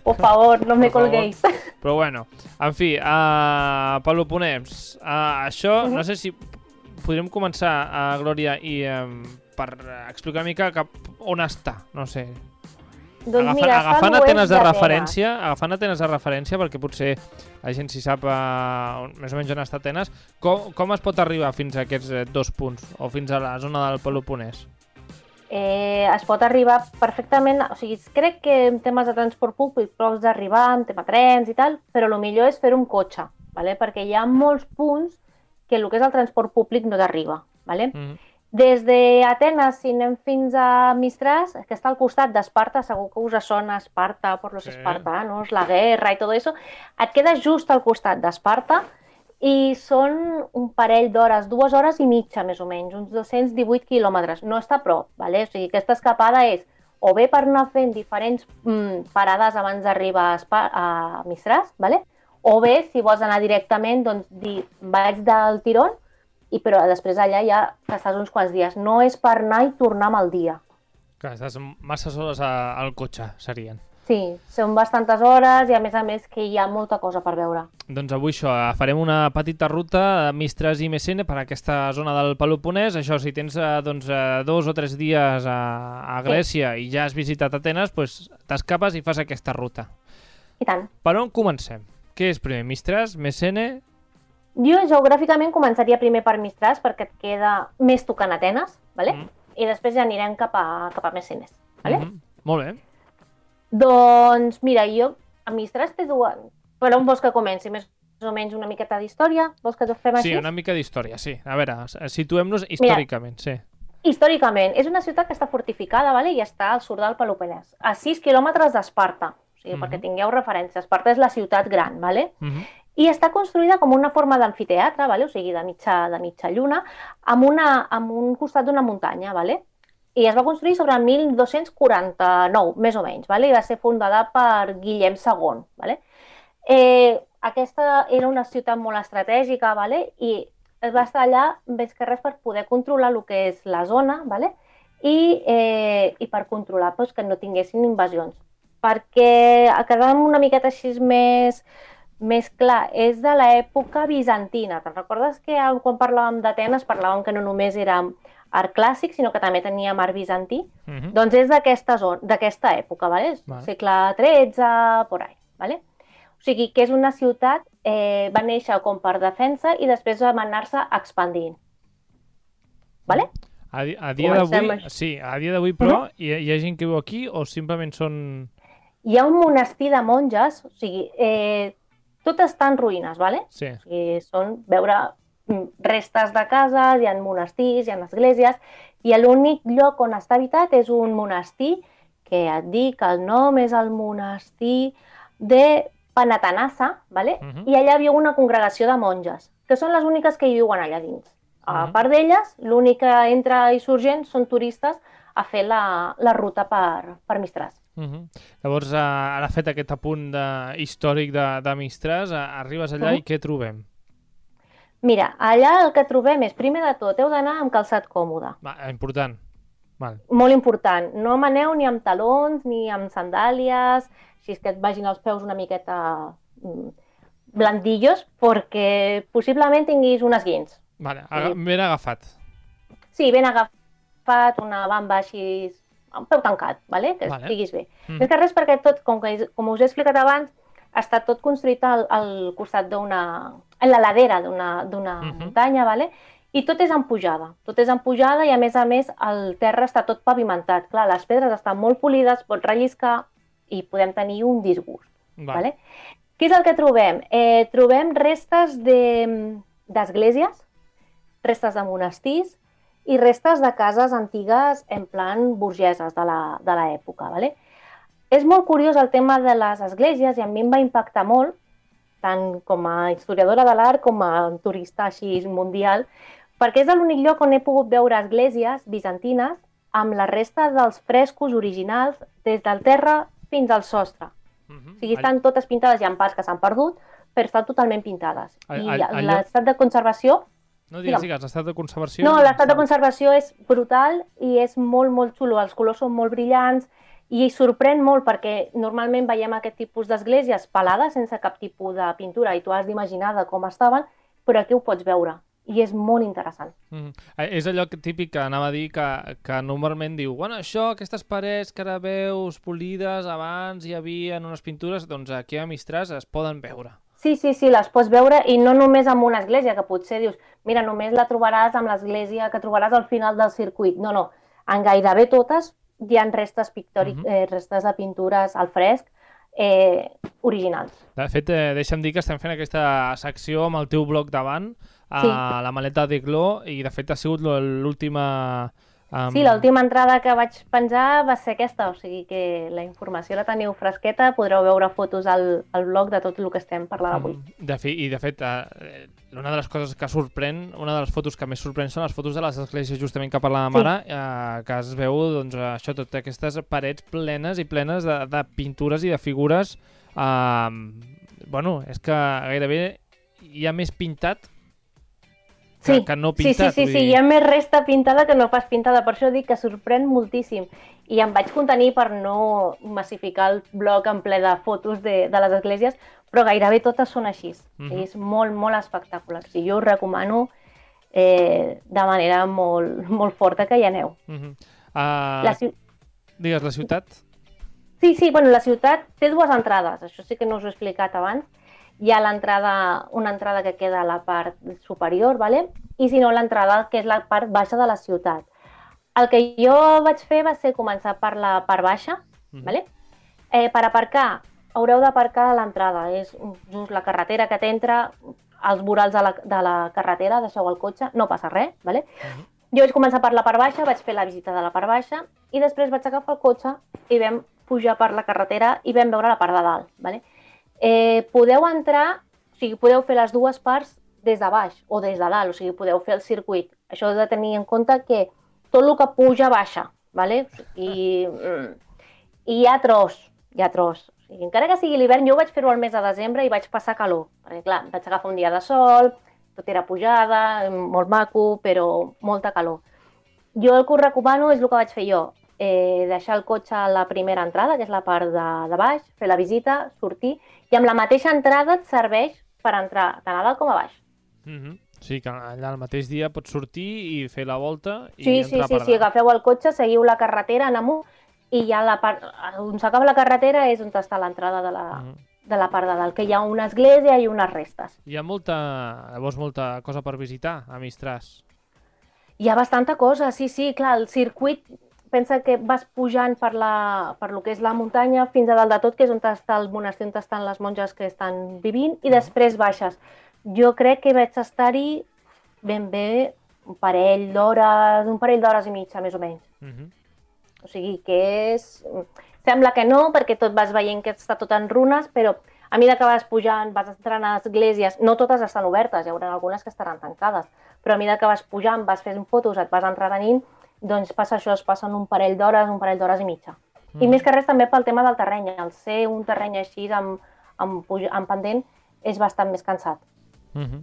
Por favor, no me colguéis. però bueno, en fi, uh, Peloponès, uh, això, Mhm. no sé si podríem començar, uh, Glòria, i um, per uh, explicar una mica cap on està, no sé. Doncs Agafa, mira, agafant Atenes de d'Atenes. referència, agafant Atenes de referència, perquè potser la gent si sap uh, on, més o menys on està Atenes, com, com es pot arribar fins a aquests eh, dos punts, o fins a la zona del Peloponès? Eh, es pot arribar perfectament, o sigui, crec que en temes de transport públic pots arribar, en tema trens i tal, però el millor és fer-ho amb cotxe, vale? perquè hi ha molts punts que el que és el transport públic no t'arriba. Vale? Mm. Des d'Atenes, si anem fins a Mistràs, que està al costat d'Esparta, segur que us sona Esparta per los Sí. espartanos, la guerra i tot això, et quedes just al costat d'Esparta i són un parell d'hores, dues hores i mitja més o menys, uns 218 quilòmetres. No està a prop, vale? o sigui, aquesta escapada és o bé per anar fent diferents mm, parades abans d'arribar a, a Mistràs, vale? o bé, si vols anar directament, doncs dir, vaig del tirón, i però després allà ja estàs uns quants dies. No és per anar i tornar amb el dia. Que estàs massa a, al cotxe, serien. Sí, són bastantes hores i a més a més que hi ha molta cosa per veure. Doncs avui això, eh, farem una petita ruta a Mistras i Messene per aquesta zona del Peloponès. Això, si tens eh, doncs, eh, dos o tres dies a, a Sí. Grècia i ja has visitat Atenes, doncs t'escapes i fas aquesta ruta. I tant. Per on comencem? Què és primer, Mistras, Messene? Jo geogràficament començaria primer per Mistràs perquè et queda més tocant Atenes, vale? Mm. i després ja anirem cap a, cap a Mecenes. Vale? Mhm. Molt bé. Doncs mira, jo a Mistràs té dues... Per on vols que comenci? Més o menys una miqueta d'història? Vols que ho fem així? Sí, una mica d'història, sí. A veure, situem-nos històricament, sí. Històricament, és una ciutat que està fortificada vale? i està al sud del Peloponès, a 6 quilòmetres d'Esparta. O sigui, Mhm. perquè tingueu referència, Esparta és la ciutat gran, vale? Mhm. i està construïda com una forma d'amfiteatre, vale? o sigui, de mitja, de mitja lluna, amb, una, amb un costat d'una muntanya. Vale? I es va construir sobre el 1249, més o menys, vale? i va ser fundada per Guillem II. Vale? Eh, aquesta era una ciutat molt estratègica vale? i es va estar allà més que res per poder controlar el que és la zona vale? I, eh, i per controlar doncs, que no tinguessin invasions. Perquè quedàvem una miqueta així més, més clar, és de l'època bizantina. Te'n recordes que quan parlàvem d'Atenes parlàvem que no només era art clàssic, sinó que també teníem art bizantí? Mhm. Doncs és d'aquesta època, ¿vale? Vale. segle XIII, por ahí. ¿vale? O sigui que és una ciutat, eh, va néixer com per defensa i després va anar-se expandint. ¿vale? A, a dia d'avui, sí, a dia d'avui, però, hi, hi ha gent que viu aquí o simplement són... Hi ha un monestir de monges, o sigui, eh, tot està en ruïnes, ¿vale? Sí. O sigui, són veure restes de cases, hi ha monestirs, hi ha esglésies, i l'únic lloc on està habitat és un monestir que et dic, el nom és el monestir de Panatanassa, ¿vale? Mhm. i allà hi ha una congregació de monges, que són les úniques que hi viuen allà dins. A Mhm. part d'elles, l'únic que entra i surt gent són turistes a fer la, la ruta per, per Mistràs. Mhm. Llavors, eh, ara fet aquest apunt de, històric de, de Mistràs, eh, arribes allà Mhm. i què trobem? Mira, allà el que trobem és, primer de tot, heu d'anar amb calçat còmode. Va, important. Val. Molt important. No maneu ni amb talons ni amb sandàlies, si és que et vagin els peus una miqueta mm, blandillos, perquè possiblement tinguis unes guins. Vale, aga ben agafat. Sí, ben agafat, una bamba així, amb peu tancat, vale? que Vale. estiguis bé. Mm. Més que res perquè tot, com, que, com us he explicat abans, està tot construït al, al costat d'una... en la ladera d'una d'una Mhm. muntanya, vale? i tot és en pujada. Tot és en pujada i, a més a més, el terra està tot pavimentat. Clar, les pedres estan molt polides, pots relliscar i podem tenir un disgust. Va. Vale? Què és el que trobem? Eh, trobem restes de- d'esglésies, restes de monestirs i restes de cases antigues en plan burgeses de la- de l'època. Vale? És molt curiós el tema de les esglésies i a mi em va impactar molt, tant com a historiadora de l'art com a turista així mundial, perquè és l'únic lloc on he pogut veure esglésies bizantines amb la resta dels frescos originals des del terra fins al sostre. Uh -huh. O sigui, estan totes pintades, hi ha parts que s'han perdut, però estan totalment pintades. I l'estat de conservació No digues, digues, l'estat de conservació... no, l'estat de conservació és brutal i és molt, molt xulo. Els colors són molt brillants i sorprèn molt perquè normalment veiem aquest tipus d'esglésies pelades sense cap tipus de pintura i tu has d'imaginar de com estaven, però aquí ho pots veure i és molt interessant. Mm. Eh, És allò que- típic que anava a dir que, que normalment diu bueno, això, aquestes parets que ara veus polides, abans hi havia unes pintures, doncs aquí a Mistràs es poden veure. Sí, sí, sí, les pots veure i no només amb una església, que potser dius, mira, només la trobaràs amb l'església que trobaràs al final del circuit. No, no, en gairebé totes hi ha restes, pictòric, Mhm. eh, restes de pintures al fresc eh, originals. De fet, eh, deixa'm dir que estem fent aquesta secció amb el teu blog davant, a Sí. la maleta de Gló, i de fet ha sigut l'última... Um, Sí, l'última entrada que vaig penjar va ser aquesta, o sigui que la informació la teniu fresqueta, podreu veure fotos al, al blog de tot el que estem parlant avui. De fi, I de fet, eh, una de les coses que sorprèn, una de les fotos que més sorprèn són les fotos de les esglésies justament que parlàvem Sí. ara, eh, que es veu doncs, això, totes aquestes parets plenes i plenes de, de pintures i de figures. Eh, bueno, és que gairebé hi ha més pintat que, Sí, que no Sí, pintat. sí, sí, vull sí, dir. hi ha més resta pintada que no pas pintada, per això dic que sorprèn moltíssim. I em vaig contenir per no massificar el blog en ple de fotos de, de les esglésies, però gairebé totes són així. Mhm. És molt, molt espectacular. O sigui, jo us recomano eh, de manera molt, molt forta que hi aneu. Uh -huh. uh, La, ciu- Digues, la ciutat? Sí, sí, bueno, la ciutat té dues entrades, això sí que no us ho he explicat abans. Hi ha l'entrada, una entrada que queda a la part superior, ¿vale? i si no l'entrada que és la part baixa de la ciutat. El que jo vaig fer va ser començar per la part baixa, Mhm. ¿vale? eh, per aparcar haureu d'aparcar a l'entrada, és just la carretera que t'entra, als vorals de la, de la carretera, deixeu el cotxe, no passa res, ¿vale? Mhm. Jo vaig començar per la part baixa, vaig fer la visita de la part baixa i després vaig agafar el cotxe i vam pujar per la carretera i vam veure la part de dalt. ¿vale? Eh, podeu entrar, o sigui, podeu fer les dues parts des de baix o des de dalt, o sigui, podeu fer el circuit. Això heu de tenir en compte que tot el que puja baixa, ¿vale? I, mm, i hi ha tros, hi ha tros. O sigui, encara que sigui l'hivern, jo vaig fer-ho al mes de desembre i vaig passar calor, perquè clar, vaig agafar un dia de sol, tot era pujada, molt maco, però molta calor. Jo el que us recomano és el que vaig fer jo, eh, deixar el cotxe a la primera entrada, que és la part de, de baix, fer la visita, sortir, i amb la mateixa entrada et serveix per entrar tant a dalt com a baix. Uh -huh. Sí, que allà el mateix dia pots sortir i fer la volta i Sí, sí, entrar sí, per sí, dalt. agafeu el cotxe, seguiu la carretera en amunt i ja la part, on s'acaba la carretera és on està l'entrada de, la, Mhm. de la part de dalt, que hi ha una església i unes restes. Hi ha molta, llavors molta cosa per visitar a Mistràs. Hi ha bastanta cosa, sí, sí, clar, el circuit, pensa que vas pujant per, la, per lo que és la muntanya fins a dalt de tot, que és on està el monestir, on estan les monges que estan vivint, i després baixes. Jo crec que vaig estar-hi ben bé un parell d'hores, un parell d'hores i mitja, més o menys. Uh -huh. O sigui que és... Sembla que no, perquè tot vas veient que està tot en runes, però a mesura que vas pujant, vas entrant a esglésies, no totes estan obertes, hi haurà algunes que estaran tancades, però a mesura que vas pujant, vas fent fotos, et vas entretenint, doncs passa això, es passen un parell d'hores, un parell d'hores i mitja. Mm. I més que res també pel tema del terreny, el ser un terreny així amb, amb, amb pendent és bastant més cansat. Uh -huh.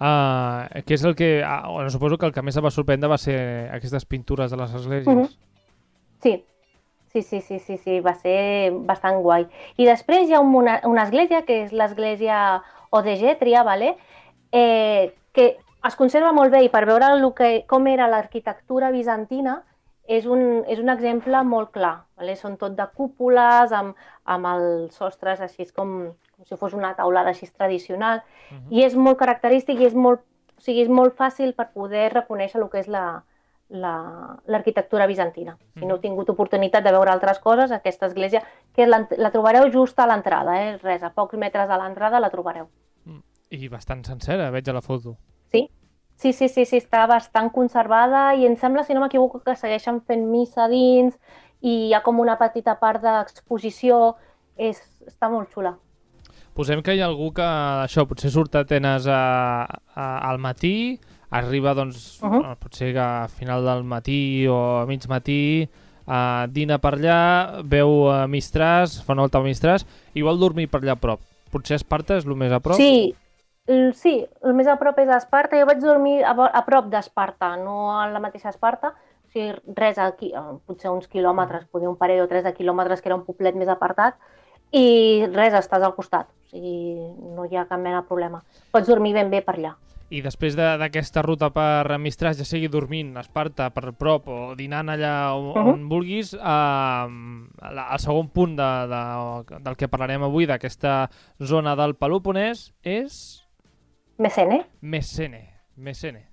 uh, què és el que... Uh, bueno, suposo que el que més em va sorprendre va ser aquestes pintures de les esglésies. Mhm. Sí, sí, sí, sí, sí, sí, va ser bastant guai. I després hi ha un, una, una església, que és l'església Odegetria, vale? eh, que es conserva molt bé i per veure el que, com era l'arquitectura bizantina és un, és un exemple molt clar. Vale? Són tot de cúpules, amb, amb els sostres així com, com si fos una taulada així tradicional, Mhm. i és molt característic i és molt, o sigui, és molt fàcil per poder reconèixer el que és la, la- l'arquitectura bizantina. Si no heu tingut oportunitat de veure altres coses, aquesta església, que la, la trobareu just a l'entrada, eh? res, a pocs metres de l'entrada la trobareu. I bastant sencera, veig a la foto. Sí? Sí, sí, sí, sí, està bastant conservada i em sembla, si no m'equivoco, que segueixen fent missa dins i hi ha com una petita part d'exposició, és, està molt xula. Posem que hi ha algú que això potser surt a Atenes a, a, al matí, arriba doncs, uh Mhm. -huh. potser que a final del matí o a mig matí, uh, dina per allà, veu a Mistràs, fa una volta a Mistràs i vol dormir per allà a prop. Potser Esparta és el més a prop? Sí, sí, el més a prop és Esparta. Jo vaig dormir a, a prop d'Esparta, no a la mateixa Esparta. O sigui, res aquí, eh, potser uns quilòmetres, potser un parell o tres de quilòmetres, que era un poblet més apartat, i res, estàs al costat. O sigui, no hi ha cap mena de problema. Pots dormir ben bé per allà. I després de- d'aquesta ruta per Mistràs, ja sigui dormint a Esparta per prop o dinant allà on, uh Mhm. on vulguis, uh, el segon punt de, de, del que parlarem avui, d'aquesta zona del Peloponès, és Mecene? Messene. Messene.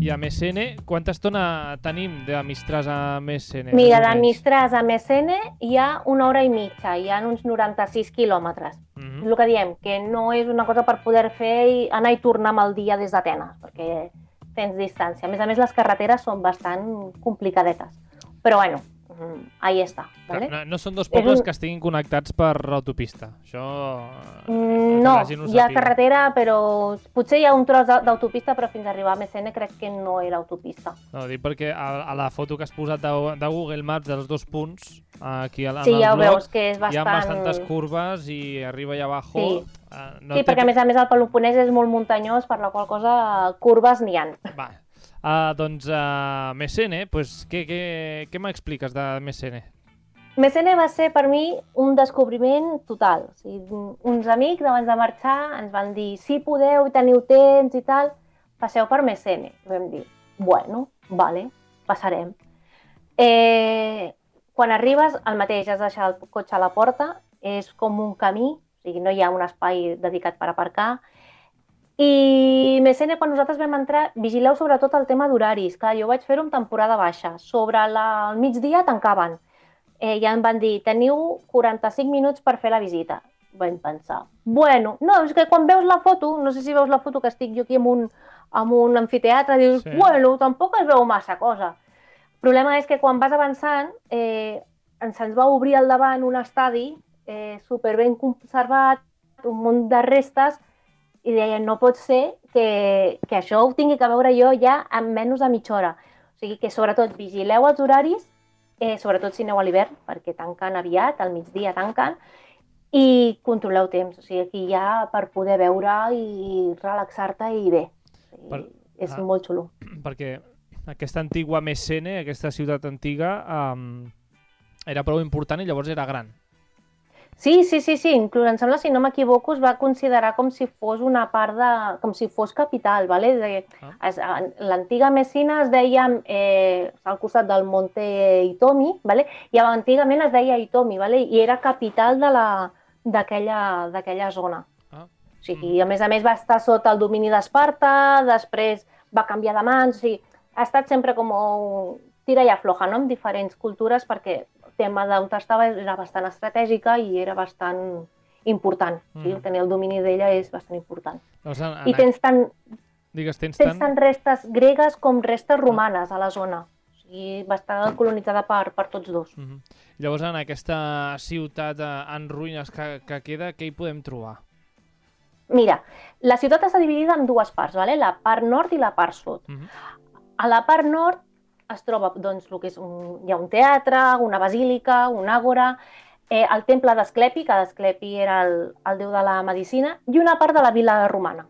I a Messene, quanta estona tenim de Mistràs a Messene? Mira, més o de menys? Mistràs a Mecene hi ha una hora i mitja, hi ha uns 96 quilòmetres. Mhm. És el que diem, que no és una cosa per poder fer i anar i tornar amb el dia des d'Atenes, perquè tens distància. A més a més, les carreteres són bastant complicadetes. Però bueno, mm, ahí està. ¿vale? No, no són dos pobles un- que estiguin connectats per autopista. Això... Mm, que No, hi ha carretera, però potser hi ha un tros d'a- d'autopista, però fins a arribar a Mecene crec que no era autopista. No, dic perquè a, a la foto que has posat de, de Google Maps dels dos punts, aquí al, Sí, ja ho blog, veus, que és hi ha bastant... bastantes curves i arriba allà abajo... Sí. eh, no sí, té perquè a més a més el Peloponès és molt muntanyós, per la qual cosa curves n'hi ha. Va. Uh, doncs uh, Messene, pues, què, què, què m'expliques de Messene? Mecene va ser per mi un descobriment total. O sigui, uns amics abans de marxar ens van dir si podeu i teniu temps i tal, passeu per Mecene. I vam dir, bueno, vale, passarem. Eh, quan arribes, el mateix, has de deixar el cotxe a la porta, és com un camí, o sigui, no hi ha un espai dedicat per aparcar. I Mecene, quan nosaltres vam entrar, vigileu sobretot el tema d'horaris. Clar, jo vaig fer-ho temporada baixa. Sobre la... el migdia tancaven eh, ja em van dir, teniu 45 minuts per fer la visita. Vam pensar, bueno, no, és que quan veus la foto, no sé si veus la foto que estic jo aquí en un, en un anfiteatre, dius, Sí. bueno, tampoc es veu massa cosa. El problema és que quan vas avançant, eh, ens ens va obrir al davant un estadi eh, superben conservat, un munt de restes, i deien, no pot ser que, que això ho tingui que veure jo ja en menys de mitja hora. O sigui que, sobretot, vigileu els horaris, eh, sobretot si aneu a l'hivern, perquè tanquen aviat, al migdia tanquen, i controleu temps. O sigui, aquí ja per poder veure i relaxar-te i bé. Per- És ah. molt xulo. Perquè aquesta antigua Messene, aquesta ciutat antiga, um, era prou important i llavors era gran. Sí, sí, sí, sí, inclús em sembla, si no m'equivoco, es va considerar com si fos una part de... com si fos capital, ¿vale? De, Ah. L'antiga Messina es deia eh, al costat del Monte Itomi, ¿vale? i antigament es deia Itomi, ¿vale? i era capital de la- d'aquella zona. Ah. O sigui, a més a més va estar sota el domini d'Esparta, després va canviar de mans, o sigui, ha estat sempre com un tira i afloja, no?, amb diferents cultures, perquè tema d'on estava era bastant estratègica i era bastant important. Mm. Sí, Mm. tenir el domini d'ella és bastant important. Llavors, en, en, I tens tant, digues, tens tens tant... tant restes gregues com restes romanes a la zona. O sigui, va estar colonitzada per, per tots dos. Mhm. Llavors, en aquesta ciutat eh, en ruïnes que, que queda, què hi podem trobar? Mira, la ciutat està dividida en dues parts, ¿vale? la part nord i la part sud. Mhm. A la part nord es troba doncs, el que és un, hi ha un teatre, una basílica, un àgora, eh, el temple d'Asclepi, que Asclepi era el, el déu de la medicina, i una part de la vila romana.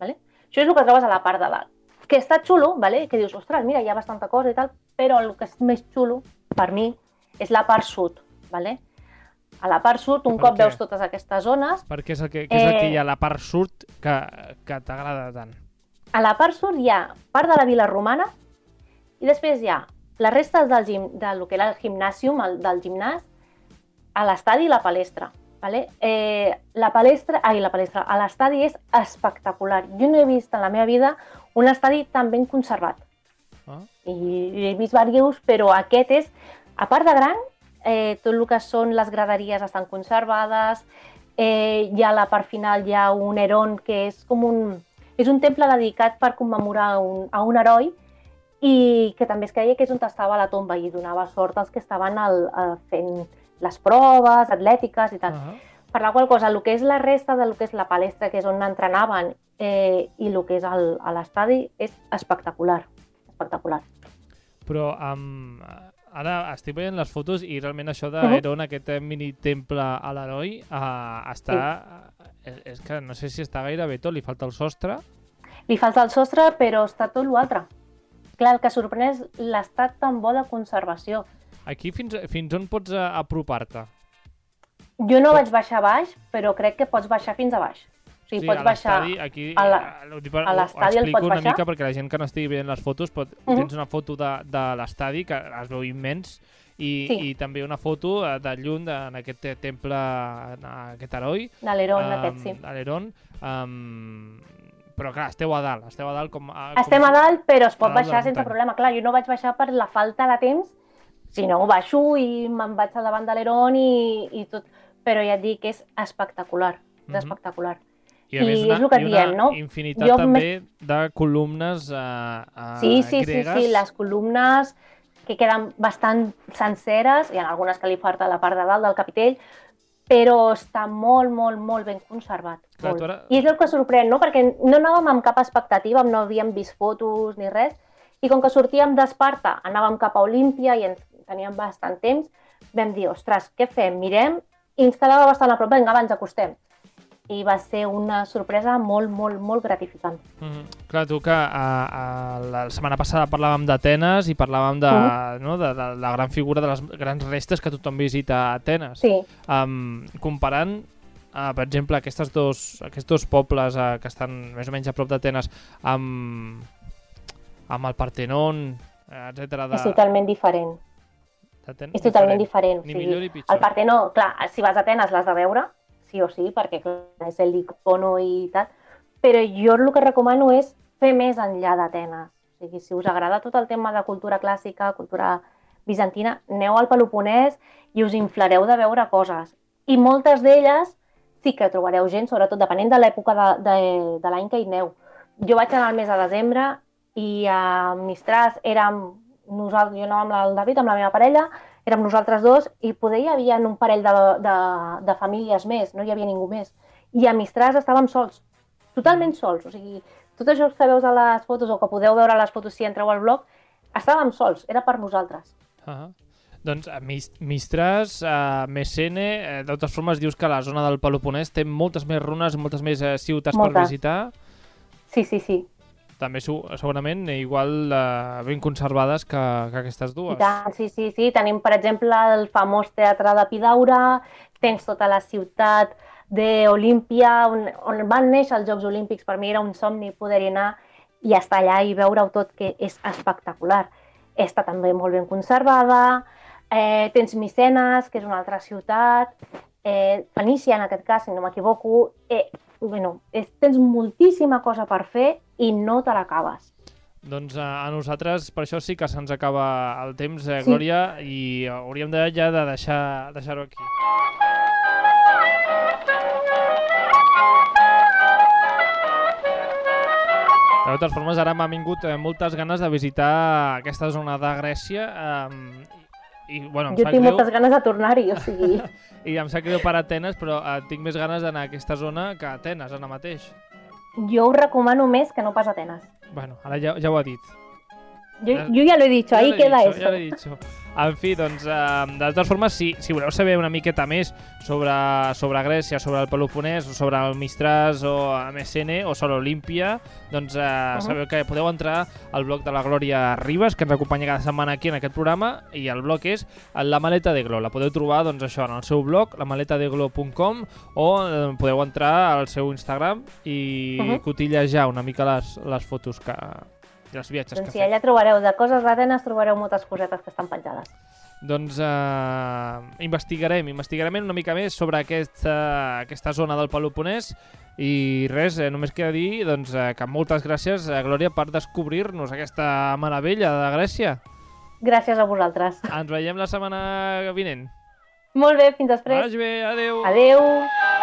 Vale? Això és el que trobes a la part de dalt. Que està xulo, vale? que dius, ostres, mira, hi ha bastanta cosa i tal, però el que és més xulo, per mi, és la part sud. Vale? A la part sud, un Per cop què? veus totes aquestes zones, Perquè és el que, què és el que Eh. hi ha a la part sud que, que t'agrada tant? a la part sud hi ha part de la vila romana i després hi ha les restes del, gim, del que era el gimnàsium, el, del gimnàs, a l'estadi i la palestra. Vale? Eh, la palestra, ai, la palestra, a l'estadi és espectacular. Jo no he vist en la meva vida un estadi tan ben conservat. Ah. I he vist diversos, però aquest és, a part de gran, eh, tot el que són les graderies estan conservades, eh, hi ha la part final hi ha un heron que és com un, és un temple dedicat per commemorar un, a un heroi i que també es creia que és on estava la tomba i donava sort als que estaven al, a, fent les proves atlètiques i tal. Uh -huh. Per la qual cosa, el que és la resta del que és la palestra, que és on entrenaven, eh, i el que és el- l'estadi, és espectacular. Espectacular. Però um, ara estic veient les fotos i realment això d'Aeron, aquest eh, mini temple a l'heroi, uh, està... És, és que no sé si està gairebé tot, li falta el sostre. Li falta el sostre, però està tot l'altre. Clar, el que sorprèn és l'estat tan bo de conservació. Aquí fins, fins on pots eh, apropar-te? Jo no vaig baixar baix, però crec que pots baixar fins a baix. O sigui, pots a baixar... aquí, a l'estadi el pots una baixar? mica perquè la gent que no estigui veient les fotos pot, Mhm. tens una foto de, de l'estadi que es veu immens i, Sí. i també una foto eh, de lluny de, en aquest te- temple, en aquest heroi, De l'Heron, um, aquest, sí. a l'Heron. Um, però clar, esteu a dalt, esteu a dalt com... A, Estem com a dalt, però es pot baixar sense problema. Clar, jo no vaig baixar per la falta de temps, sinó baixo i me'n vaig al davant de l'Heron i, i tot. Però ja et dic que és espectacular, és Mhm. espectacular. I a més i una, és el que i diem, no? infinitat Jo també de columnes uh, uh, Sí, sí, sí, gregues. sí, les columnes que queden bastant senceres, hi ha algunes que li falta la part de dalt del capitell, però està molt, molt, molt ben conservat. Clar, molt. ara- I és el que sorprèn, no? Perquè no anàvem amb cap expectativa, no havíem vist fotos ni res, i com que sortíem d'Esparta, anàvem cap a Olímpia i ens teníem bastant temps, vam dir, ostres, què fem? Mirem, i ens quedava bastant a prop, vinga, abans acostem. I va ser una sorpresa molt, molt, molt gratificant. Mm Clar, tu que a, a, la setmana passada parlàvem d'Atenes i parlàvem de, Mhm. no, de, de la gran figura de les grans restes que tothom visita a Atenes. Sí, Um, comparant, uh, per exemple, aquests dos, aquests dos pobles uh, que estan més o menys a prop d'Atenes amb, amb el Partenon, etc. De, és totalment diferent. És totalment diferent. Ni o sigui, millor ni pitjor. el Partenó, clar, si vas a Atenes l'has de veure, sí o sí, perquè és l'icono i tal, però jo el que recomano és fer més enllà d'Atenes. O sigui, si us agrada tot el tema de cultura clàssica, cultura bizantina, aneu al Peloponès i us inflareu de veure coses. I moltes d'elles sí que trobareu gent, sobretot depenent de l'època de, de, de l'any que hi aneu. Jo vaig anar al mes de desembre i a Mistràs érem nosaltres, jo anava amb el David, amb la meva parella, érem nosaltres dos i poder hi havia un parell de, de, de famílies més, no hi havia ningú més. I a Mistràs estàvem sols, totalment sols. O sigui, tot això que veus a les fotos o que podeu veure a les fotos si entreu al blog, estàvem sols, era per nosaltres. Ah doncs a Mis- Mistras, a Messene, eh, de totes formes dius que la zona del Peloponès té moltes més runes, moltes més eh, ciutats per Moltes. visitar, Sí, sí, sí. També segurament igual eh, ben conservades que, que aquestes dues. tant, sí, sí, sí. Tenim, per exemple, el famós Teatre de Pidaura, tens tota la ciutat d'Olímpia, on, on van néixer els Jocs Olímpics. Per mi era un somni poder-hi anar i estar allà i veure-ho tot, que és espectacular. Està també molt ben conservada, eh, tens Micenes, que és una altra ciutat, eh, Fenícia, en aquest cas, si no m'equivoco. Eh, bueno, és, tens moltíssima cosa per fer i no te l'acabes. Doncs a, a nosaltres per això sí que se'ns acaba el temps, eh, Sí. Glòria, i hauríem de, ja de deixar- deixar-ho aquí. De totes formes, ara m'ha vingut eh, moltes ganes de visitar aquesta zona de Grècia eh, i, bueno, em Jo tinc greu, moltes ganes de tornar-hi, o sigui... i em sap greu per Atenes, però eh, tinc més ganes d'anar a aquesta zona que a Atenes, ara mateix. Jo ho recomano més que no pas Atenes. Bueno, ara ja, ja ho ha dit. Yo, Ya- yo ya lo he dicho, Ja ahí l'he queda dicho, eso. Ja l'he dicho. En fi, doncs, eh, de totes formes, si, si voleu saber una miqueta més sobre, sobre Grècia, sobre el Peloponès, o sobre el Mistràs, o Messene, o sobre Olímpia, doncs eh, sabeu que podeu entrar al blog de la Glòria Ribas, que ens acompanya cada setmana aquí en aquest programa, i el blog és La Maleta de Glo. La podeu trobar, doncs, això, en el seu blog, lamaletadeglo.com, o eh, podeu entrar al seu Instagram i Mhm. cotillejar una mica les, les fotos que, i els viatges Doncs que sí, feu. allà trobareu de coses d'Atenes, trobareu moltes cosetes que estan penjades. Doncs eh, investigarem, investigarem una mica més sobre aquesta, aquesta zona del Peloponès i res, eh, només queda dir doncs, eh, que moltes gràcies, eh, Glòria, per descobrir-nos aquesta meravella de Grècia. Gràcies a vosaltres. Ens veiem la setmana vinent. Molt bé, fins després. Vagi bé, adeu. Adeu.